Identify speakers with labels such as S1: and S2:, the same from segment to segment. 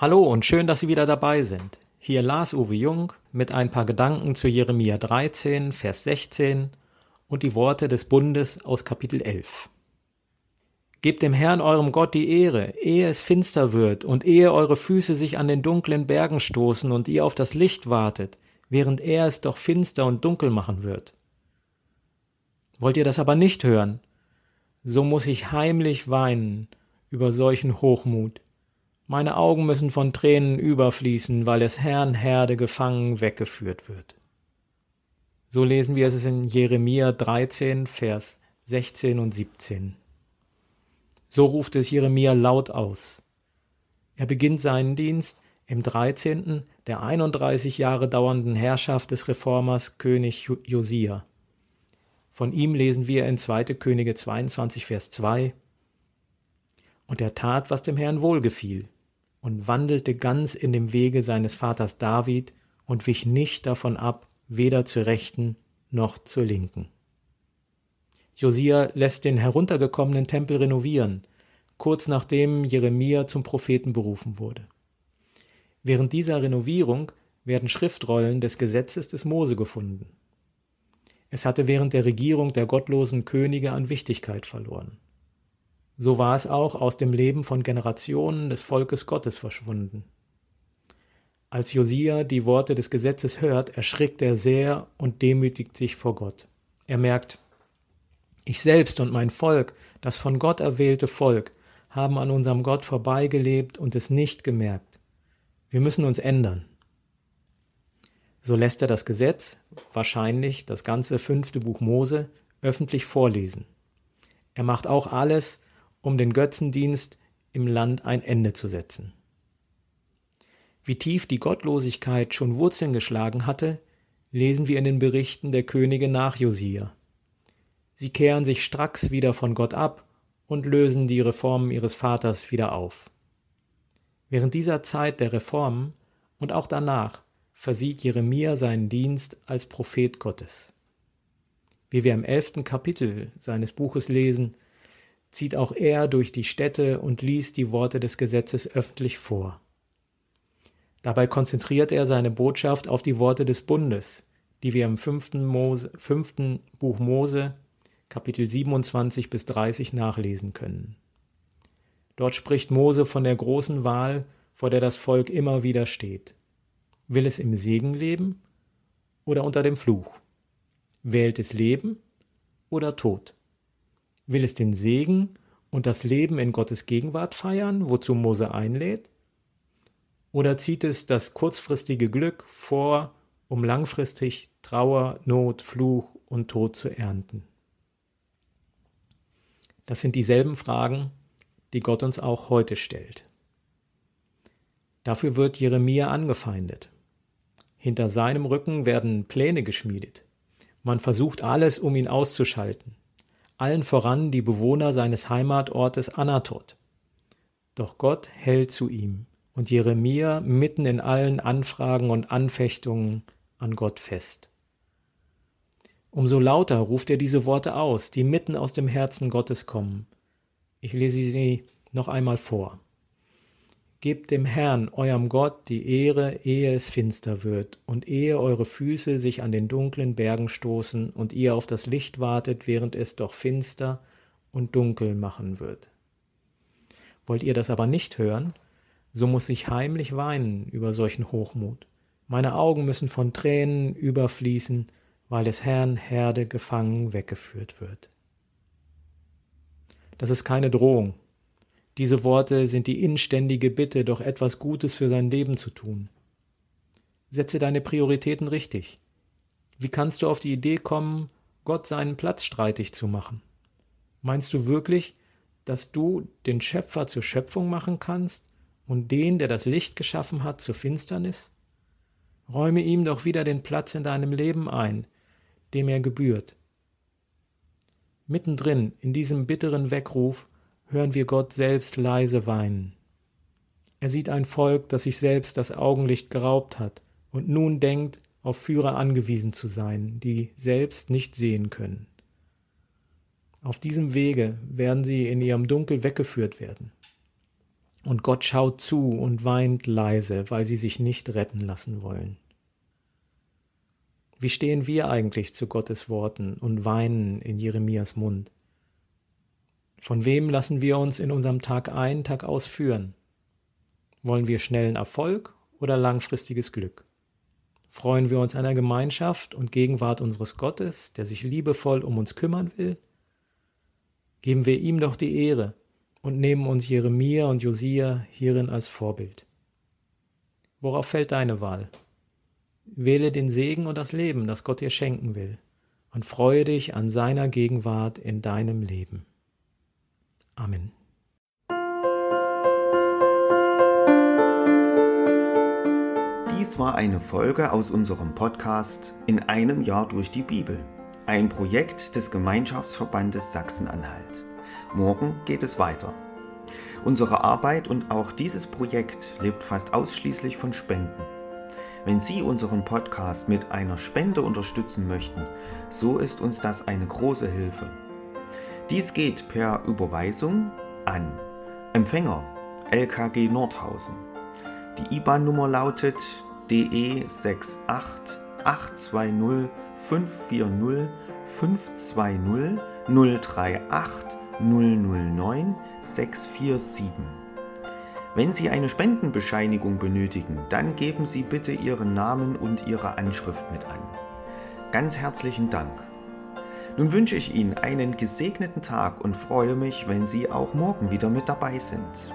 S1: Hallo und schön, dass Sie wieder dabei sind. Hier Lars Uwe Jung mit ein paar Gedanken zu Jeremia 13, Vers 16 und die Worte des Bundes aus Kapitel 11. Gebt dem Herrn eurem Gott die Ehre, ehe es finster wird und ehe eure Füße sich an den dunklen Bergen stoßen und ihr auf das Licht wartet, während er es doch finster und dunkel machen wird. Wollt ihr das aber nicht hören, so muss ich heimlich weinen über solchen Hochmut. Meine Augen müssen von Tränen überfließen, weil des Herrn Herde gefangen weggeführt wird. So lesen wir es in Jeremia 13, Vers 16 und 17. So ruft es Jeremia laut aus. Er beginnt seinen Dienst im 13. der 31 Jahre dauernden Herrschaft des Reformers König Josia. Von ihm lesen wir in 2. Könige 22, Vers 2. Und er tat, was dem Herrn wohlgefiel, und wandelte ganz in dem Wege seines Vaters David und wich nicht davon ab, weder zur rechten noch zur linken. Josia lässt den heruntergekommenen Tempel renovieren, kurz nachdem Jeremia zum Propheten berufen wurde. Während dieser Renovierung werden Schriftrollen des Gesetzes des Mose gefunden. Es hatte während der Regierung der gottlosen Könige an Wichtigkeit verloren. So war es auch aus dem Leben von Generationen des Volkes Gottes verschwunden. Als Josia die Worte des Gesetzes hört, erschrickt er sehr und demütigt sich vor Gott. Er merkt, ich selbst und mein Volk, das von Gott erwählte Volk, haben an unserem Gott vorbeigelebt und es nicht gemerkt. Wir müssen uns ändern. So lässt er das Gesetz, wahrscheinlich das ganze fünfte Buch Mose, öffentlich vorlesen. Er macht auch alles, um den Götzendienst im Land ein Ende zu setzen. Wie tief die Gottlosigkeit schon Wurzeln geschlagen hatte, lesen wir in den Berichten der Könige nach Josia. Sie kehren sich stracks wieder von Gott ab und lösen die Reformen ihres Vaters wieder auf. Während dieser Zeit der Reformen und auch danach versieht Jeremia seinen Dienst als Prophet Gottes. Wie wir im elften Kapitel seines Buches lesen, zieht auch er durch die Städte und liest die Worte des Gesetzes öffentlich vor. Dabei konzentriert er seine Botschaft auf die Worte des Bundes, die wir im fünften, Mose, fünften Buch Mose, Kapitel 27 bis 30 nachlesen können. Dort spricht Mose von der großen Wahl, vor der das Volk immer wieder steht. Will es im Segen leben oder unter dem Fluch? Wählt es Leben oder Tod? Will es den Segen und das Leben in Gottes Gegenwart feiern, wozu Mose einlädt? Oder zieht es das kurzfristige Glück vor, um langfristig Trauer, Not, Fluch und Tod zu ernten? Das sind dieselben Fragen, die Gott uns auch heute stellt. Dafür wird Jeremia angefeindet. Hinter seinem Rücken werden Pläne geschmiedet. Man versucht alles, um ihn auszuschalten. Allen voran die Bewohner seines Heimatortes Anatot. Doch Gott hält zu ihm und Jeremia mitten in allen Anfragen und Anfechtungen an Gott fest. Umso lauter ruft er diese Worte aus, die mitten aus dem Herzen Gottes kommen. Ich lese sie noch einmal vor. Gebt dem Herrn, eurem Gott, die Ehre, ehe es finster wird und ehe eure Füße sich an den dunklen Bergen stoßen und ihr auf das Licht wartet, während es doch finster und dunkel machen wird. Wollt ihr das aber nicht hören, so muss ich heimlich weinen über solchen Hochmut. Meine Augen müssen von Tränen überfließen, weil des Herrn Herde gefangen weggeführt wird. Das ist keine Drohung, diese Worte sind die inständige Bitte, doch etwas Gutes für sein Leben zu tun. Setze deine Prioritäten richtig. Wie kannst du auf die Idee kommen, Gott seinen Platz streitig zu machen? Meinst du wirklich, dass du den Schöpfer zur Schöpfung machen kannst und den, der das Licht geschaffen hat, zur Finsternis? Räume ihm doch wieder den Platz in deinem Leben ein, dem er gebührt. Mittendrin in diesem bitteren Weckruf hören wir Gott selbst leise weinen. Er sieht ein Volk, das sich selbst das Augenlicht geraubt hat und nun denkt, auf Führer angewiesen zu sein, die selbst nicht sehen können. Auf diesem Wege werden sie in ihrem Dunkel weggeführt werden. Und Gott schaut zu und weint leise, weil sie sich nicht retten lassen wollen. Wie stehen wir eigentlich zu Gottes Worten und weinen in Jeremias Mund? Von wem lassen wir uns in unserem Tag ein, Tag aus führen? Wollen wir schnellen Erfolg oder langfristiges Glück? Freuen wir uns einer Gemeinschaft und Gegenwart unseres Gottes, der sich liebevoll um uns kümmern will? Geben wir ihm doch die Ehre und nehmen uns Jeremia und Josia hierin als Vorbild. Worauf fällt deine Wahl? Wähle den Segen und das Leben, das Gott dir schenken will, und freue dich an seiner Gegenwart in deinem Leben. Amen.
S2: Dies war eine Folge aus unserem Podcast In einem Jahr durch die Bibel, ein Projekt des Gemeinschaftsverbandes Sachsen-Anhalt. Morgen geht es weiter. Unsere Arbeit und auch dieses Projekt lebt fast ausschließlich von Spenden. Wenn Sie unseren Podcast mit einer Spende unterstützen möchten, so ist uns das eine große Hilfe. Dies geht per Überweisung an Empfänger LKG Nordhausen. Die IBAN-Nummer lautet DE 68 820 540 520 038 009 647. Wenn Sie eine Spendenbescheinigung benötigen, dann geben Sie bitte Ihren Namen und Ihre Anschrift mit an. Ganz herzlichen Dank. Nun wünsche ich Ihnen einen gesegneten Tag und freue mich, wenn Sie auch morgen wieder mit dabei sind.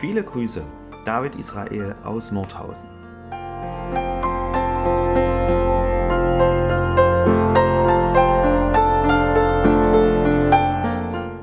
S2: Viele Grüße, David Israel aus Nordhausen.